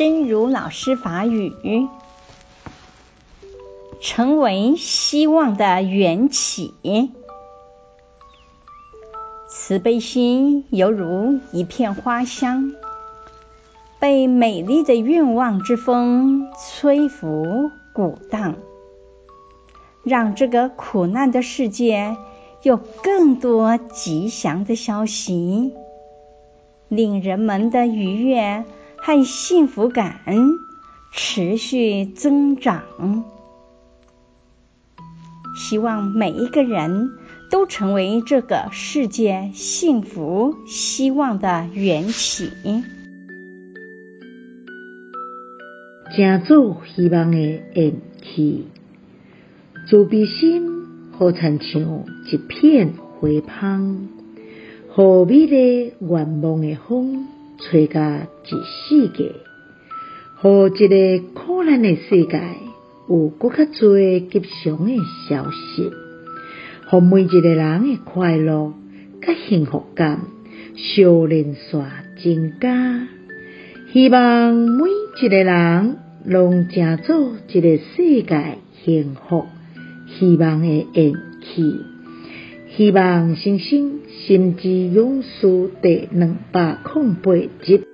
真如老师法语，成为希望的缘起。慈悲心犹如一片花香，被美丽的愿望之风吹拂鼓荡，让这个苦难的世界有更多吉祥的消息，令人们的愉悦和幸福感持续增长。希望每一个人都成为这个世界幸福希望的缘起。成做希望的缘起，慈悲心好亲像一片花香，予美丽愿望的风吹甲一世界，予这个苦难的世界。有更较多吉祥的消息，予每一个人的快乐甲幸福感小连续增加。希望每一个人拢成做这个世界幸福希望的缘起。希望星星心之勇士第两百零八集。